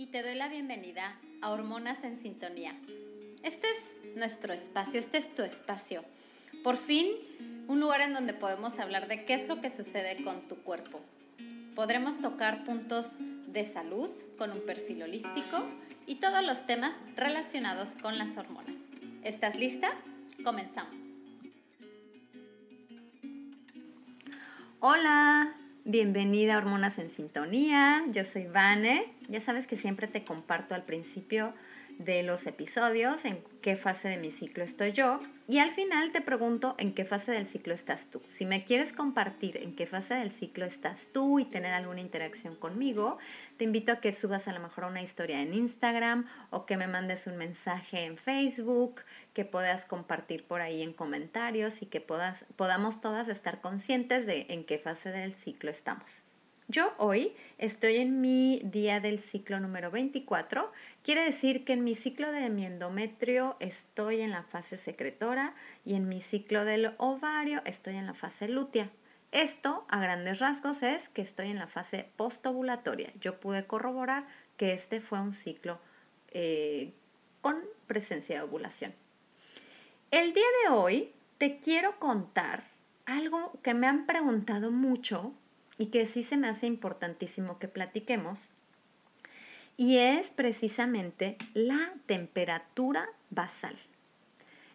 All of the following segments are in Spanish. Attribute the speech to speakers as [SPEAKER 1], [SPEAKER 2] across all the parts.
[SPEAKER 1] y te doy la bienvenida a Hormonas en Sintonía. Este es nuestro espacio, este es tu espacio. Por fin, un lugar en donde podemos hablar de qué es lo que sucede con tu cuerpo. Podremos tocar puntos de salud con un perfil holístico y todos los temas relacionados con las hormonas. ¿Estás lista? Comenzamos. Hola, bienvenida a Hormonas en Sintonía. Yo soy Vane ya sabes que siempre te comparto al principio de los episodios en qué fase de mi ciclo estoy yo y al final te pregunto en qué fase del ciclo estás tú. Si me quieres compartir en qué fase del ciclo estás tú y tener alguna interacción conmigo, te invito a que subas a lo mejor una historia en Instagram o que me mandes un mensaje en Facebook, que puedas compartir por ahí en comentarios y que puedas, podamos todas estar conscientes de en qué fase del ciclo estamos. Yo hoy estoy en mi día del ciclo número 24. Quiere decir que en mi ciclo de mi endometrio estoy en la fase secretora y en mi ciclo del ovario estoy en la fase lútea. Esto, a grandes rasgos, es que estoy en la fase postovulatoria. Yo pude corroborar que este fue un ciclo eh, con presencia de ovulación. El día de hoy te quiero contar algo que me han preguntado mucho y que sí se me hace importantísimo que platiquemos, y es precisamente la temperatura basal.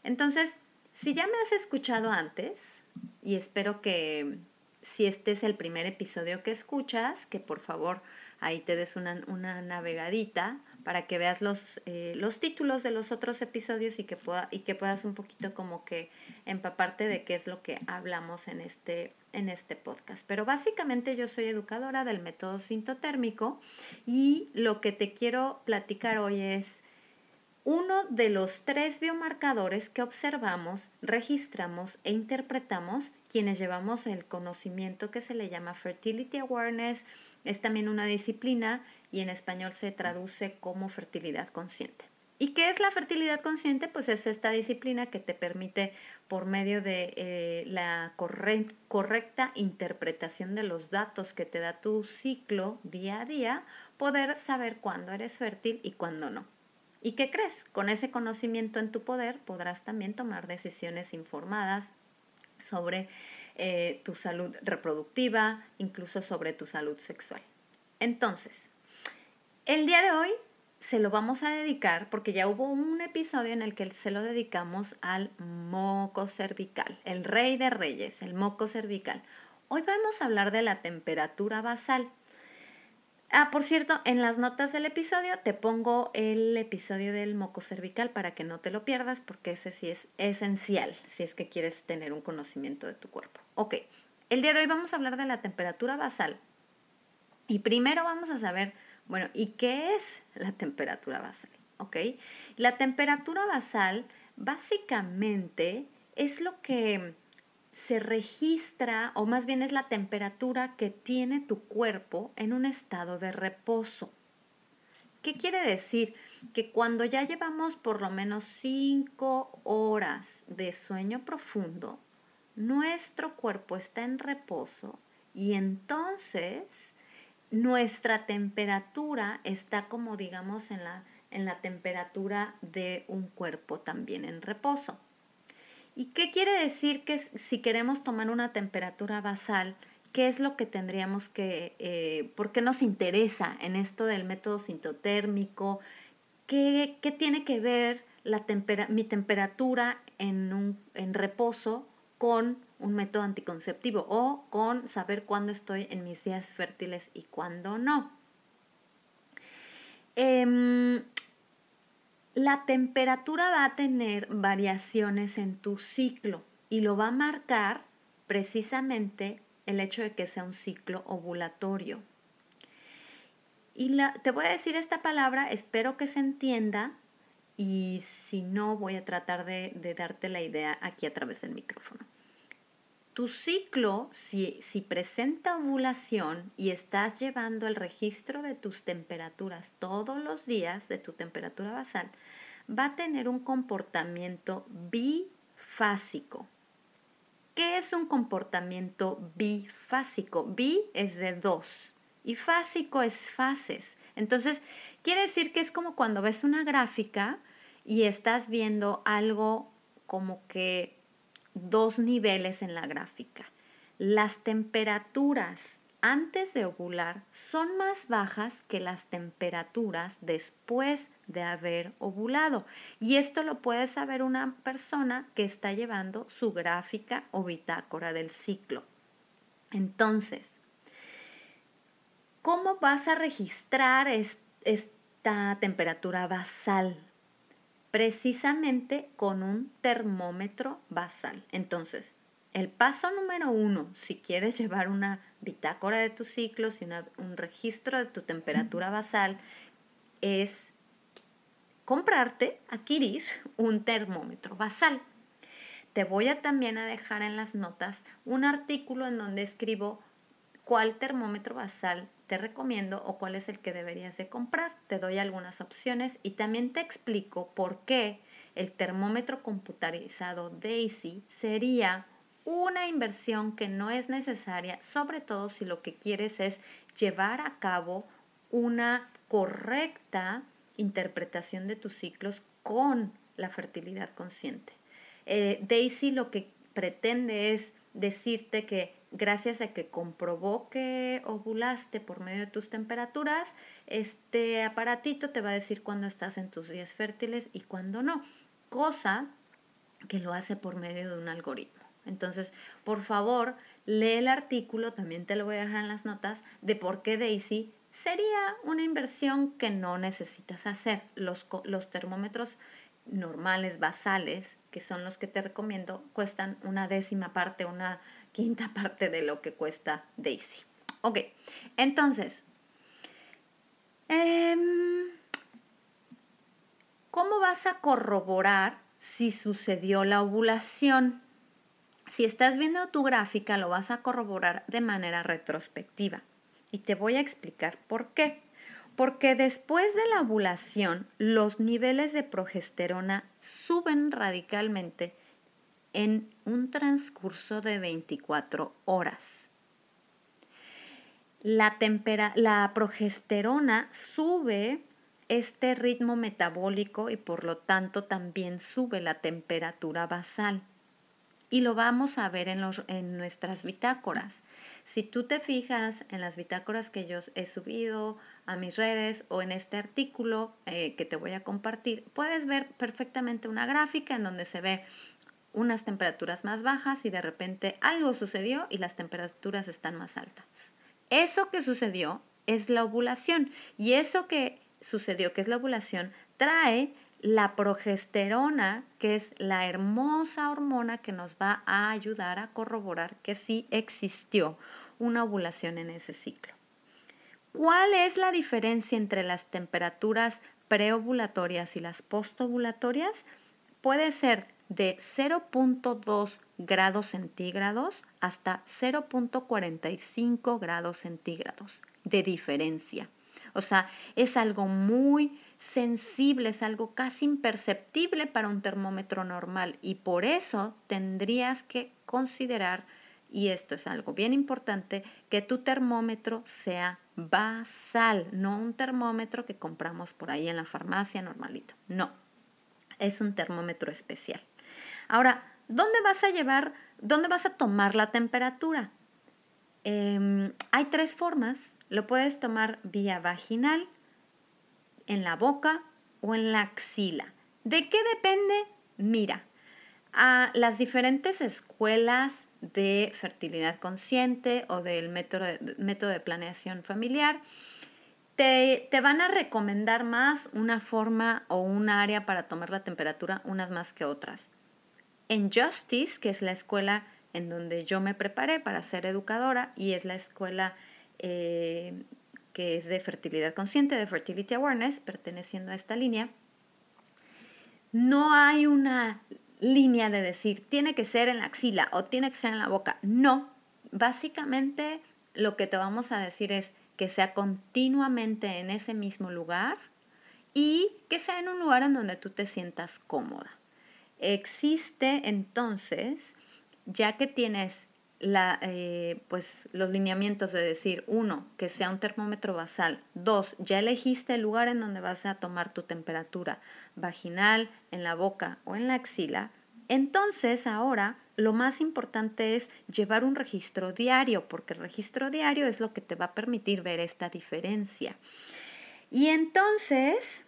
[SPEAKER 1] Entonces, si ya me has escuchado antes, y espero que si este es el primer episodio que escuchas, que por favor ahí te des una, una navegadita para que veas los, eh, los títulos de los otros episodios y que, pueda, y que puedas un poquito como que empaparte de qué es lo que hablamos en este, en este podcast. Pero básicamente yo soy educadora del método sintotérmico y lo que te quiero platicar hoy es uno de los tres biomarcadores que observamos, registramos e interpretamos quienes llevamos el conocimiento que se le llama Fertility Awareness. Es también una disciplina y en español se traduce como fertilidad consciente. ¿Y qué es la fertilidad consciente? Pues es esta disciplina que te permite, por medio de eh, la correcta interpretación de los datos que te da tu ciclo día a día, poder saber cuándo eres fértil y cuándo no. ¿Y qué crees? Con ese conocimiento en tu poder podrás también tomar decisiones informadas sobre eh, tu salud reproductiva, incluso sobre tu salud sexual. Entonces, el día de hoy se lo vamos a dedicar porque ya hubo un episodio en el que se lo dedicamos al moco cervical, el rey de reyes, el moco cervical. Hoy vamos a hablar de la temperatura basal. Ah, por cierto, en las notas del episodio te pongo el episodio del moco cervical para que no te lo pierdas porque ese sí es esencial si es que quieres tener un conocimiento de tu cuerpo. Ok, el día de hoy vamos a hablar de la temperatura basal y primero vamos a saber, bueno, ¿y qué es la temperatura basal? La temperatura basal básicamente es lo que se registra, o más bien es la temperatura que tiene tu cuerpo en un estado de reposo. ¿Qué quiere decir? Que cuando ya llevamos por lo menos cinco horas de sueño profundo, nuestro cuerpo está en reposo y entonces nuestra temperatura está como digamos en la, en la temperatura de un cuerpo también en reposo. ¿Y qué quiere decir que si queremos tomar una temperatura basal, qué es lo que tendríamos que, eh, por qué nos interesa en esto del método sintotérmico? ¿Qué, qué tiene que ver la mi temperatura en, un, en reposo con un método anticonceptivo o con saber cuándo estoy en mis días fértiles y cuándo no? Eh, la temperatura va a tener variaciones en tu ciclo y lo va a marcar precisamente el hecho de que sea un ciclo ovulatorio. Y te voy a decir esta palabra, espero que se entienda y si no, voy a tratar de darte la idea aquí a través del micrófono. Tu ciclo, si, si, presenta ovulación y estás llevando el registro de tus temperaturas todos los días, de tu temperatura basal, va a tener un comportamiento bifásico. ¿Qué es un comportamiento bifásico? Bi es de dos y fásico es fases. Entonces, quiere decir que es como cuando ves una gráfica y estás viendo algo como que dos niveles en la gráfica. Las temperaturas antes de ovular son más bajas que las temperaturas después de haber ovulado. Y esto lo puede saber una persona que está llevando su gráfica o bitácora del ciclo. Entonces, ¿cómo vas a registrar esta temperatura basal? Precisamente con un termómetro basal. Entonces, el paso número uno, si quieres llevar una bitácora de tus ciclos y un registro de tu temperatura basal, es comprarte, adquirir un termómetro basal. Te voy a también a dejar en las notas un artículo en donde escribo cuál termómetro basal te recomiendo o cuál es el que deberías de comprar. Te doy algunas opciones y también te explico por qué el termómetro computarizado Daisy sería una inversión que no es necesaria, sobre todo si lo que quieres es llevar a cabo una correcta interpretación de tus ciclos con la fertilidad consciente. Eh, Daisy lo que pretende es decirte que gracias a que comprobó que ovulaste por medio de tus temperaturas, este aparatito te va a decir cuándo estás en tus días fértiles y cuándo no, cosa que lo hace por medio de un algoritmo. Entonces, por favor, lee el artículo, también te lo voy a dejar en las notas, de por qué Daisy sería una inversión que no necesitas hacer. Los, los termómetros normales, basales, que son los que te recomiendo, cuestan una décima parte, una quinta parte de lo que cuesta Daisy. Ok, entonces, em, ¿cómo vas a corroborar si sucedió la ovulación? Si estás viendo tu gráfica, lo vas a corroborar de manera retrospectiva. Y te voy a explicar por qué. Porque después de la ovulación, los niveles de progesterona suben radicalmente en un transcurso de 24 horas. La, la progesterona sube este ritmo metabólico y por lo tanto también sube la temperatura basal y lo vamos a ver en, los, en nuestras bitácoras. Si tú te fijas en las bitácoras que yo he subido a mis redes o en este artículo eh, que te voy a compartir, puedes ver perfectamente una gráfica en donde se ve unas temperaturas más bajas y de repente algo sucedió y las temperaturas están más altas. Eso que sucedió es la ovulación y eso que sucedió, que es la ovulación, trae la progesterona, que es la hermosa hormona que nos va a ayudar a corroborar que sí existió una ovulación en ese ciclo. ¿Cuál es la diferencia entre las temperaturas preovulatorias y las postovulatorias? Puede ser de 0.2 grados centígrados hasta 0.45 grados centígrados de diferencia. O sea, es algo muy sensible, es algo casi imperceptible para un termómetro normal y por eso tendrías que considerar, y esto es algo bien importante, que tu termómetro sea basal, no un termómetro que compramos por ahí en la farmacia normalito, no, es un termómetro especial. Ahora, ¿dónde vas a llevar, dónde vas a tomar la temperatura? Em, hay tres formas, lo puedes tomar vía vaginal, en la boca o en la axila. ¿De qué depende? Mira, a las diferentes escuelas de fertilidad consciente o del método de, método de planeación familiar, te, te, van a recomendar más una forma o un área para tomar la temperatura, unas más que otras. En Justice, que es la escuela en donde yo me preparé para ser educadora y es la escuela eh, que es de fertilidad consciente, de Fertility Awareness, perteneciendo a esta línea, no hay una línea de decir, tiene que ser en la axila o tiene que ser en la boca. No, básicamente lo que te vamos a decir es que sea continuamente en ese mismo lugar y que sea en un lugar en donde tú te sientas cómoda. Existe entonces, ya que tienes la, eh, pues, los lineamientos de decir, uno, que sea un termómetro basal, dos, ya elegiste el lugar en donde vas a tomar tu temperatura vaginal, en la boca o en la axila, entonces ahora lo más importante es llevar un registro diario, porque el registro diario es lo que te va a permitir ver esta diferencia. Y entonces,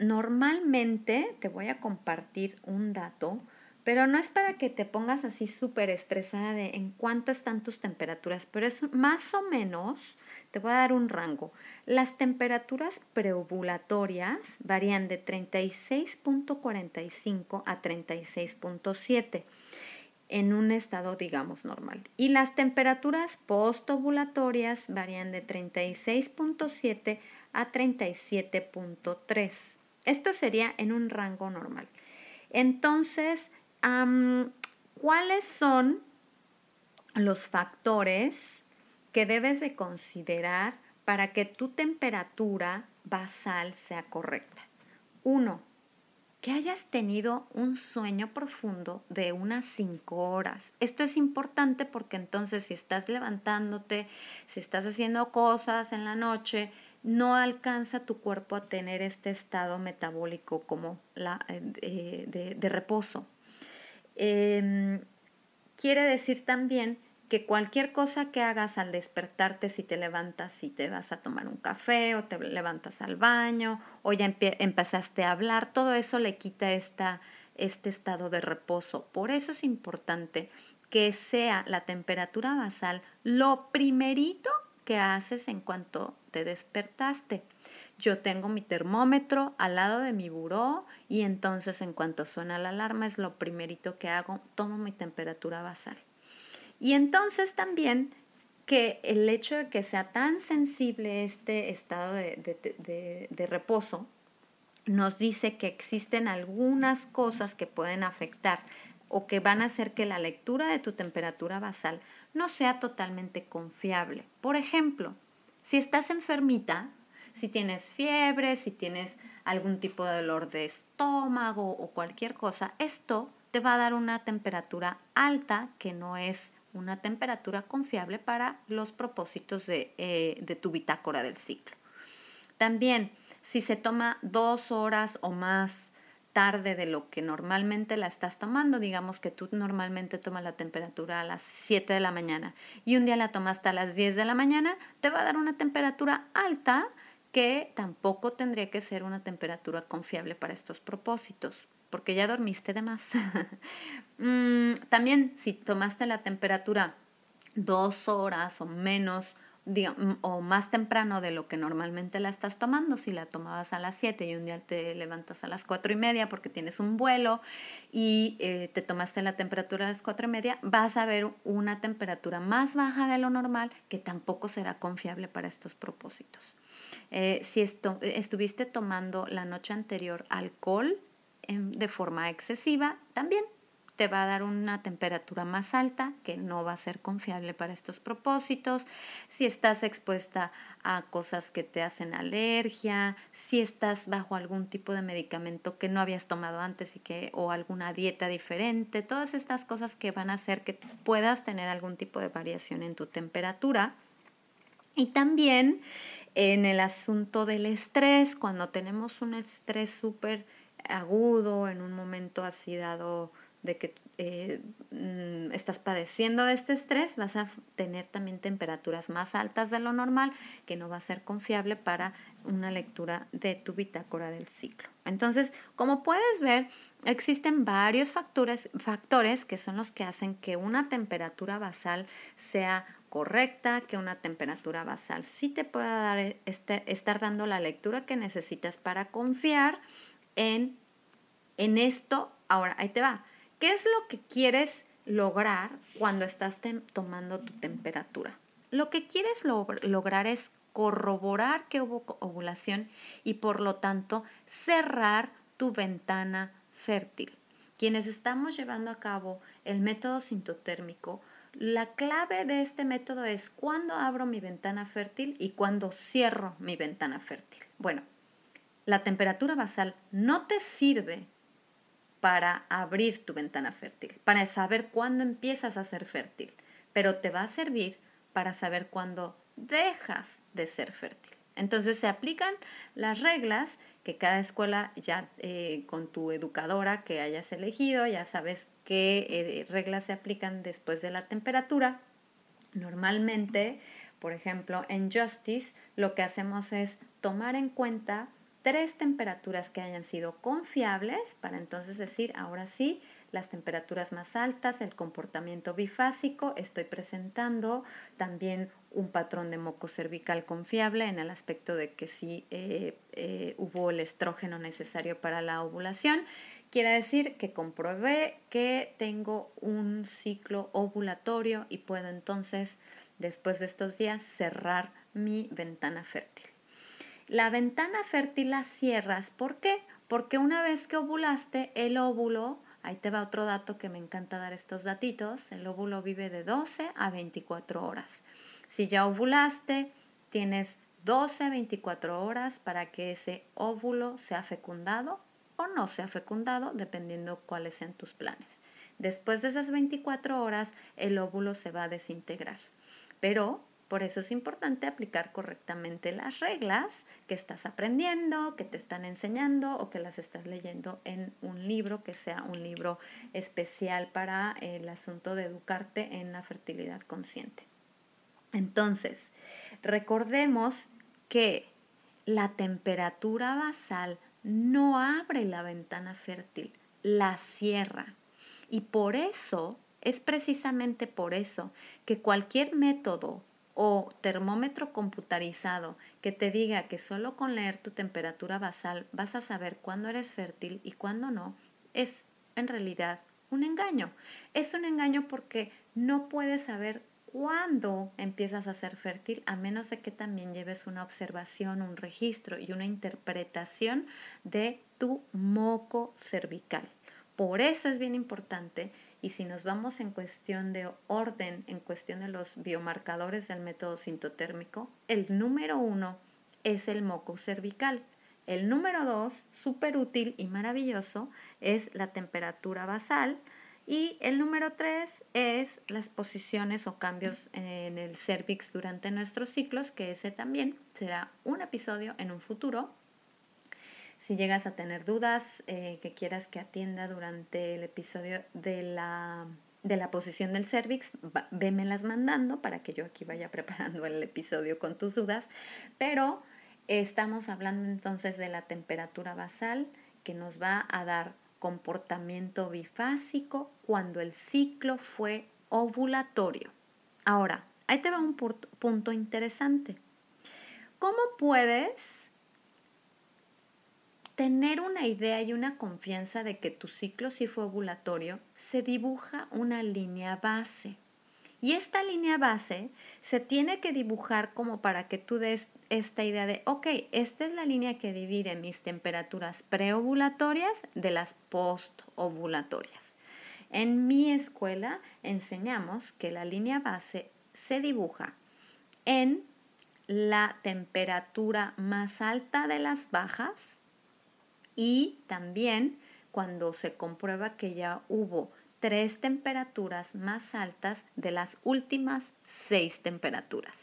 [SPEAKER 1] normalmente te voy a compartir un dato pero no es para que te pongas así súper estresada de en cuánto están tus temperaturas, pero es más o menos, te voy a dar un rango. Las temperaturas preovulatorias varían de 36.45 a 36.7 en un estado, digamos, normal. Y las temperaturas postovulatorias varían de 36.7 a 37.3. Esto sería en un rango normal. Entonces, ¿cuáles son los factores que debes de considerar para que tu temperatura basal sea correcta? Uno, que hayas tenido un sueño profundo de unas cinco horas. Esto es importante porque entonces si estás levantándote, si estás haciendo cosas en la noche, no alcanza tu cuerpo a tener este estado metabólico como la, eh, de reposo. Em, quiere decir también que cualquier cosa que hagas al despertarte, si te levantas, si te vas a tomar un café o te levantas al baño o ya empezaste a hablar, todo eso le quita esta, este estado de reposo. Por eso es importante que sea la temperatura basal lo primerito que haces en cuanto te despertaste. Yo tengo mi termómetro al lado de mi buró y entonces en cuanto suena la alarma es lo primerito que hago, tomo mi temperatura basal. Y entonces también que el hecho de que sea tan sensible este estado de, de reposo nos dice que existen algunas cosas que pueden afectar o que van a hacer que la lectura de tu temperatura basal no sea totalmente confiable. Por ejemplo, si estás enfermita, si tienes fiebre, si tienes algún tipo de dolor de estómago o cualquier cosa, esto te va a dar una temperatura alta que no es una temperatura confiable para los propósitos de, eh, de tu bitácora del ciclo. También, si se toma dos horas o más tarde de lo que normalmente la estás tomando, digamos que tú normalmente tomas la temperatura a las 7 de la mañana y un día la tomaste a las 10 de la mañana, te va a dar una temperatura alta que tampoco tendría que ser una temperatura confiable para estos propósitos, porque ya dormiste de más. Mm, también si tomaste la temperatura dos horas o menos o más temprano de lo que normalmente la estás tomando, si la tomabas a las 7 y un día te levantas a las 4 y media porque tienes un vuelo y eh, te tomaste la temperatura a las 4 y media, vas a ver una temperatura más baja de lo normal que tampoco será confiable para estos propósitos. Eh, si esto, estuviste tomando la noche anterior alcohol de forma excesiva, también te va a dar una temperatura más alta que no va a ser confiable para estos propósitos. Si estás expuesta a cosas que te hacen alergia, si estás bajo algún tipo de medicamento que no habías tomado antes y que o alguna dieta diferente, todas estas cosas que van a hacer que puedas tener algún tipo de variación en tu temperatura. Y también en el asunto del estrés, cuando tenemos un estrés súper agudo, en un momento así dado de que eh, mm, estás padeciendo de este estrés, vas a tener también temperaturas más altas de lo normal, que no va a ser confiable para una lectura de tu bitácora del ciclo. Entonces, como puedes ver, existen varios factores, factores que son los que hacen que una temperatura basal sea correcta, que una temperatura basal sí te pueda dar este, estar dando la lectura que necesitas para confiar en, en esto. Ahora, ahí te va. ¿Qué es lo que quieres lograr cuando estás tomando tu temperatura? lo que quieres lograr es corroborar que hubo ovulación y por lo tanto cerrar tu ventana fértil. Quienes estamos llevando a cabo el método sintotérmico, la clave de este método es cuándo abro mi ventana fértil y cuándo cierro mi ventana fértil. Bueno, la temperatura basal no te sirve para abrir tu ventana fértil, para saber cuándo empiezas a ser fértil, pero te va a servir para saber cuándo dejas de ser fértil. Entonces se aplican las reglas que cada escuela ya eh, con tu educadora que hayas elegido, ya sabes qué eh, reglas se aplican después de la temperatura. Normalmente, por ejemplo, en Justice lo que hacemos es tomar en cuenta tres temperaturas que hayan sido confiables para entonces decir, ahora sí, las temperaturas más altas, el comportamiento bifásico, estoy presentando también un patrón de moco cervical confiable en el aspecto de que sí eh, eh, hubo el estrógeno necesario para la ovulación. Quiere decir que comprobé que tengo un ciclo ovulatorio y puedo entonces, después de estos días, cerrar mi ventana fértil. La ventana fértil la cierras, ¿por qué? Porque una vez que ovulaste, el óvulo Ahí te va otro dato que me encanta dar estos datitos. El óvulo vive de 12 a 24 horas. Si ya ovulaste, tienes 12 a 24 horas para que ese óvulo sea fecundado o no sea fecundado, dependiendo cuáles sean tus planes. Después de esas 24 horas, el óvulo se va a desintegrar. Pero por eso es importante aplicar correctamente las reglas que estás aprendiendo, que te están enseñando o que las estás leyendo en un libro que sea un libro especial para el asunto de educarte en la fertilidad consciente. Entonces, recordemos que la temperatura basal no abre la ventana fértil, la cierra. Y por eso, es precisamente por eso que cualquier método o termómetro computarizado que te diga que solo con leer tu temperatura basal vas a saber cuándo eres fértil y cuándo no, es en realidad un engaño. Es un engaño porque no puedes saber cuándo empiezas a ser fértil a menos de que también lleves una observación, un registro y una interpretación de tu moco cervical. Por eso es bien importante y si nos vamos en cuestión de orden, en cuestión de los biomarcadores del método sintotérmico, el número uno es el moco cervical. El número dos, súper útil y maravilloso, es la temperatura basal. Y el número tres es las posiciones o cambios en el cervix durante nuestros ciclos, que ese también será un episodio en un futuro. Si llegas a tener dudas eh, que quieras que atienda durante el episodio de la, de la posición del cervix, vémelas mandando para que yo aquí vaya preparando el episodio con tus dudas. Pero estamos hablando entonces de la temperatura basal que nos va a dar comportamiento bifásico cuando el ciclo fue ovulatorio. Ahora, ahí te va un punto interesante. ¿Cómo puedes tener una idea y una confianza de que tu ciclo sí fue ovulatorio, se dibuja una línea base. Y esta línea base se tiene que dibujar como para que tú des esta idea de, ok, esta es la línea que divide mis temperaturas preovulatorias de las postovulatorias. En mi escuela enseñamos que la línea base se dibuja en la temperatura más alta de las bajas y también cuando se comprueba que ya hubo tres temperaturas más altas de las últimas seis temperaturas.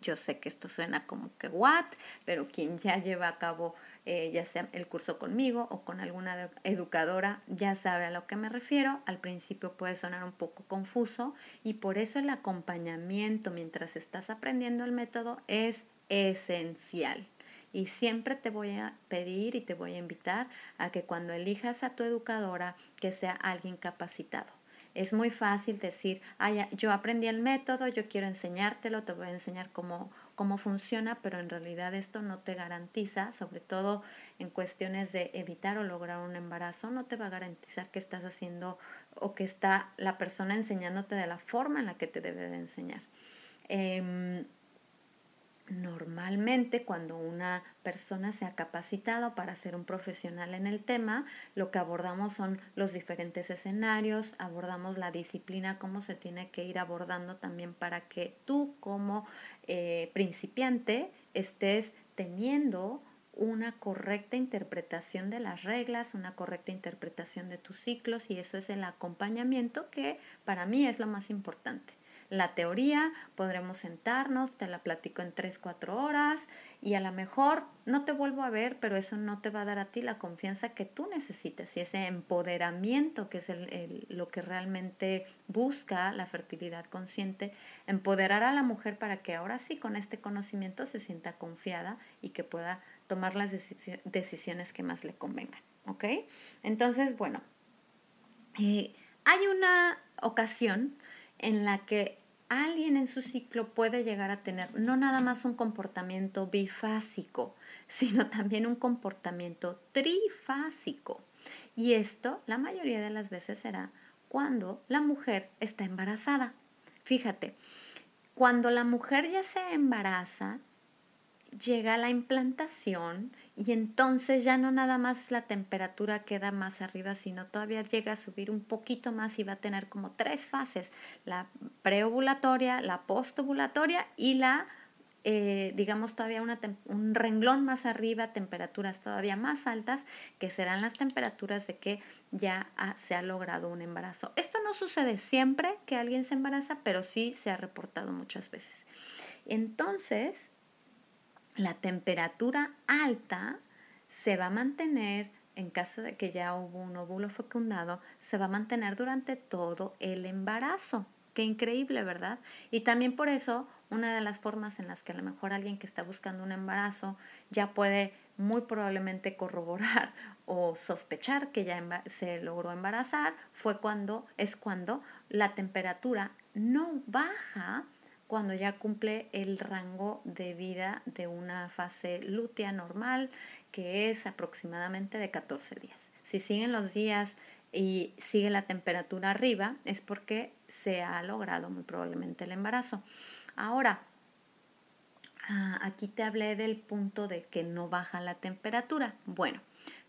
[SPEAKER 1] Yo sé que esto suena como que what, pero quien ya lleva a cabo eh, ya sea el curso conmigo o con alguna educadora ya sabe a lo que me refiero. Al principio puede sonar un poco confuso y por eso el acompañamiento mientras estás aprendiendo el método es esencial. Y siempre te voy a pedir y te voy a invitar a que cuando elijas a tu educadora, que sea alguien capacitado. Es muy fácil decir, yo aprendí el método, yo quiero enseñártelo, te voy a enseñar cómo, cómo funciona, pero en realidad esto no te garantiza, sobre todo en cuestiones de evitar o lograr un embarazo, no te va a garantizar que estás haciendo o que está la persona enseñándote de la forma en la que te debe de enseñar. Em, Normalmente cuando una persona se ha capacitado para ser un profesional en el tema, lo que abordamos son los diferentes escenarios, abordamos la disciplina, cómo se tiene que ir abordando también para que tú como eh, principiante estés teniendo una correcta interpretación de las reglas, una correcta interpretación de tus ciclos y eso es el acompañamiento que para mí es lo más importante. La teoría, podremos sentarnos, te la platico en 3, 4 horas y a lo mejor no te vuelvo a ver, pero eso no te va a dar a ti la confianza que tú necesitas y ese empoderamiento que es el, lo que realmente busca la fertilidad consciente, empoderar a la mujer para que ahora sí con este conocimiento se sienta confiada y que pueda tomar las decisiones que más le convengan. ¿Ok? Entonces, bueno, eh, hay una ocasión en la que alguien en su ciclo puede llegar a tener no nada más un comportamiento bifásico, sino también un comportamiento trifásico. Y esto la mayoría de las veces será cuando la mujer está embarazada. Fíjate, cuando la mujer ya se embaraza, llega la implantación y entonces ya no nada más la temperatura queda más arriba, sino todavía llega a subir un poquito más y va a tener como tres fases, la preovulatoria, la postovulatoria y la, eh, digamos, todavía una un renglón más arriba, temperaturas todavía más altas, que serán las temperaturas de que ya se ha logrado un embarazo. Esto no sucede siempre que alguien se embaraza, pero sí se ha reportado muchas veces. Entonces, la temperatura alta se va a mantener, en caso de que ya hubo un óvulo fecundado, se va a mantener durante todo el embarazo. Qué increíble, ¿verdad? Y también por eso, una de las formas en las que a lo mejor alguien que está buscando un embarazo ya puede muy probablemente corroborar o sospechar que ya se logró embarazar fue cuando es cuando la temperatura no baja cuando ya cumple el rango de vida de una fase lútea normal, que es aproximadamente de 14 días. Si siguen los días y sigue la temperatura arriba, es porque se ha logrado muy probablemente el embarazo. Ahora, ah, aquí te hablé del punto de que no baja la temperatura. Bueno,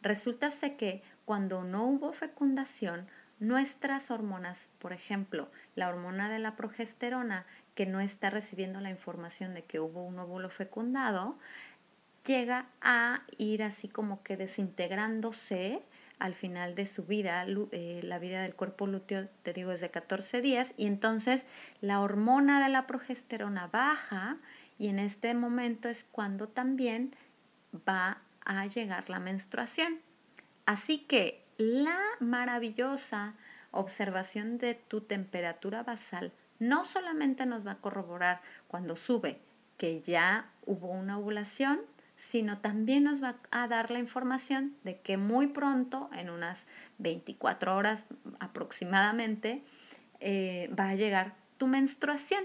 [SPEAKER 1] resulta que cuando no hubo fecundación, nuestras hormonas, por ejemplo, la hormona de la progesterona, que no está recibiendo la información de que hubo un óvulo fecundado, llega a ir así como que desintegrándose al final de su vida, eh, la vida del cuerpo lúteo, te digo, es de 14 días, y entonces la hormona de la progesterona baja y en este momento es cuando también va a llegar la menstruación. Así que la maravillosa observación de tu temperatura basal no solamente nos va a corroborar cuando sube que ya hubo una ovulación, sino también nos va a dar la información de que muy pronto, en unas 24 horas aproximadamente, eh, va a llegar tu menstruación.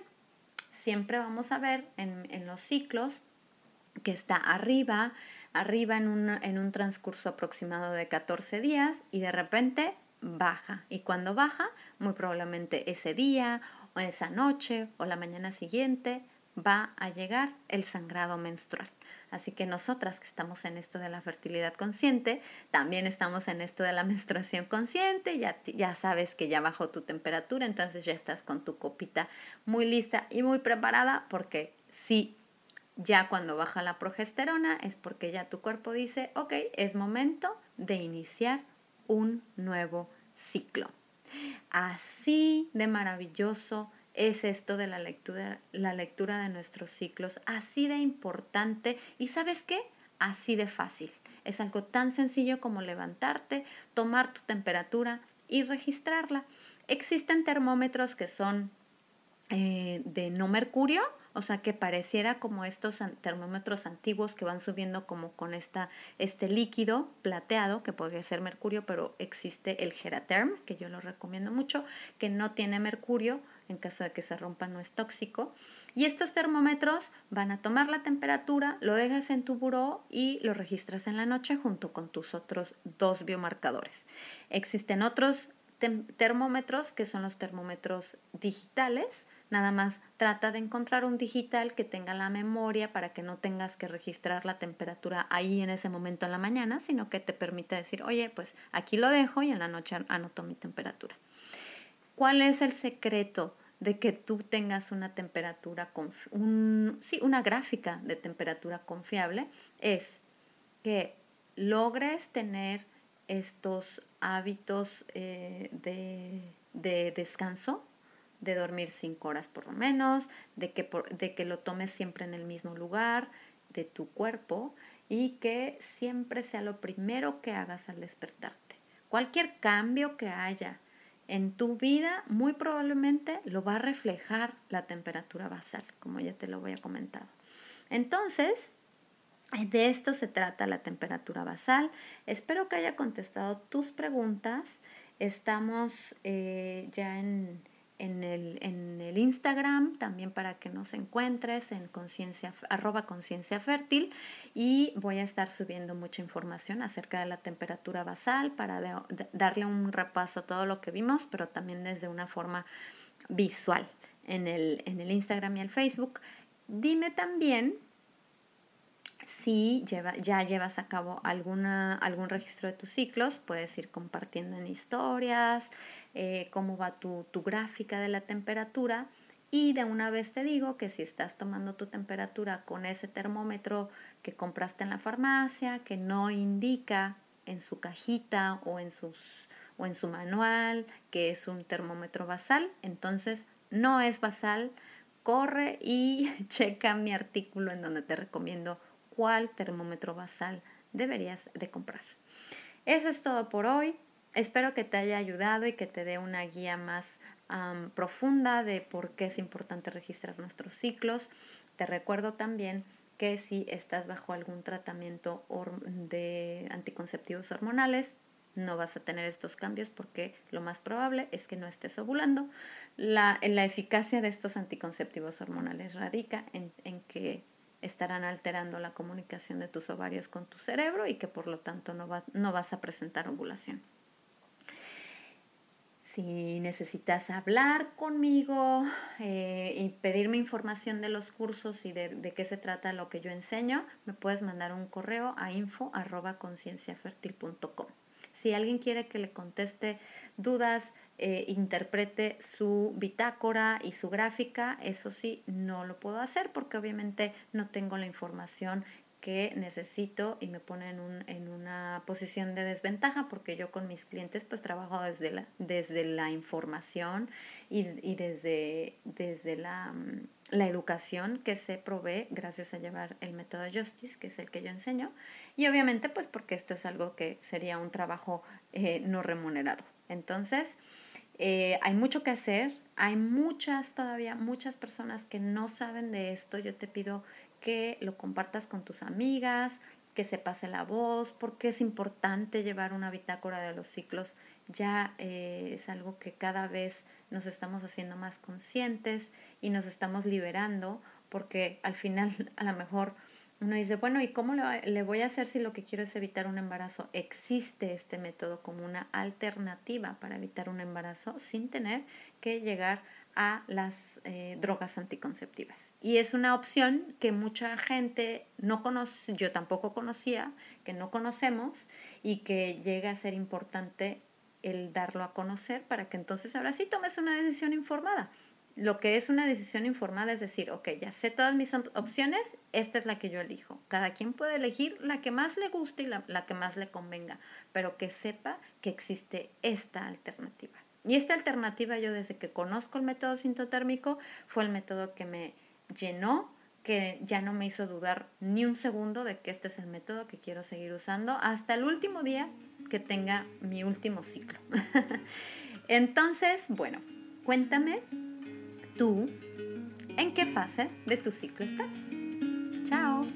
[SPEAKER 1] Siempre vamos a ver en, los ciclos que está arriba, arriba en un, en un transcurso aproximado de 14 días y de repente baja. Y cuando baja, muy probablemente ese día o esa noche o la mañana siguiente va a llegar el sangrado menstrual. Así que nosotras que estamos en esto de la fertilidad consciente, también estamos en esto de la menstruación consciente, ya, ya sabes que ya bajó tu temperatura, entonces ya estás con tu copita muy lista y muy preparada porque si ya cuando baja la progesterona es porque ya tu cuerpo dice, ok, es momento de iniciar un nuevo ciclo. Así de maravilloso es esto de la lectura, la lectura de nuestros ciclos, así de importante y sabes qué, así de fácil. Es algo tan sencillo como levantarte, tomar tu temperatura y registrarla. Existen termómetros que son eh, de no mercurio, o sea que pareciera como estos termómetros antiguos que van subiendo como con esta, este líquido plateado, que podría ser mercurio, pero existe el Geraterm, que yo lo recomiendo mucho, que no tiene mercurio, en caso de que se rompa no es tóxico. Y estos termómetros van a tomar la temperatura, lo dejas en tu buró y lo registras en la noche junto con tus otros dos biomarcadores. Existen otros termómetros que son los termómetros digitales. Nada más trata de encontrar un digital que tenga la memoria para que no tengas que registrar la temperatura ahí en ese momento en la mañana, sino que te permita decir, oye, pues aquí lo dejo y en la noche anoto mi temperatura. ¿Cuál es el secreto de que tú tengas una temperatura, sí, una gráfica de temperatura confiable? Es que logres tener estos hábitos eh, de, descanso, de dormir cinco horas por lo menos, de que, de que lo tomes siempre en el mismo lugar de tu cuerpo y que siempre sea lo primero que hagas al despertarte. Cualquier cambio que haya en tu vida muy probablemente lo va a reflejar la temperatura basal, como ya te lo voy a comentar. Entonces, de esto se trata la temperatura basal. Espero que haya contestado tus preguntas. Estamos eh, ya en, el, Instagram también para que nos encuentres en conciencia arroba conciencia fértil y voy a estar subiendo mucha información acerca de la temperatura basal para darle un repaso a todo lo que vimos, pero también desde una forma visual en el, en el Instagram y el Facebook. Dime también si ya llevas a cabo alguna, algún registro de tus ciclos, puedes ir compartiendo en historias, eh, cómo va tu, tu gráfica de la temperatura. Y de una vez te digo que si estás tomando tu temperatura con ese termómetro que compraste en la farmacia, que no indica en su cajita o en, sus, o en su manual que es un termómetro basal, entonces no es basal, corre y checa mi artículo en donde te recomiendo cuál termómetro basal deberías de comprar. Eso es todo por hoy. Espero que te haya ayudado y que te dé una guía más profunda de por qué es importante registrar nuestros ciclos. Te recuerdo también que si estás bajo algún tratamiento de anticonceptivos hormonales, no vas a tener estos cambios porque lo más probable es que no estés ovulando. La, la eficacia de estos anticonceptivos hormonales radica en, en que estarán alterando la comunicación de tus ovarios con tu cerebro y que por lo tanto no, no vas a presentar ovulación. Si necesitas hablar conmigo eh, y pedirme información de los cursos y de, qué se trata lo que yo enseño, me puedes mandar un correo a info.concienciafertil.com. Si alguien quiere que le conteste dudas, eh, interprete su bitácora y su gráfica, eso sí, no lo puedo hacer porque obviamente no tengo la información que necesito y me pone en, una posición de desventaja porque yo con mis clientes pues trabajo desde la, desde la información y, desde, desde la, mm, la, educación que se provee gracias a llevar el método Justice, que es el que yo enseño, y obviamente pues porque esto es algo que sería un trabajo eh, no remunerado. Entonces, eh, hay mucho que hacer, hay muchas todavía, muchas personas que no saben de esto. Yo te pido que lo compartas con tus amigas, que se pase la voz, porque es importante llevar una bitácora de los ciclos. Ya eh, es algo que cada vez nos estamos haciendo más conscientes y nos estamos liberando, porque al final a lo mejor uno dice, bueno, ¿y cómo le voy a hacer si lo que quiero es evitar un embarazo? Existe este método como una alternativa para evitar un embarazo sin tener que llegar a las eh, drogas anticonceptivas. Y es una opción que mucha gente no conoce, yo tampoco conocía, que no conocemos y que llega a ser importante el darlo a conocer para que entonces ahora sí tomes una decisión informada lo que es una decisión informada es decir, ok, ya sé todas mis opciones, esta es la que yo elijo. Cada quien puede elegir la que más le guste y la, que más le convenga, pero que sepa que existe esta alternativa. Y esta alternativa yo desde que conozco el método sintotérmico fue el método que me llenó, que ya no me hizo dudar ni un segundo de que este es el método que quiero seguir usando hasta el último día que tenga mi último ciclo. Entonces, bueno, cuéntame tú en qué fase de tu ciclo estás. Chao.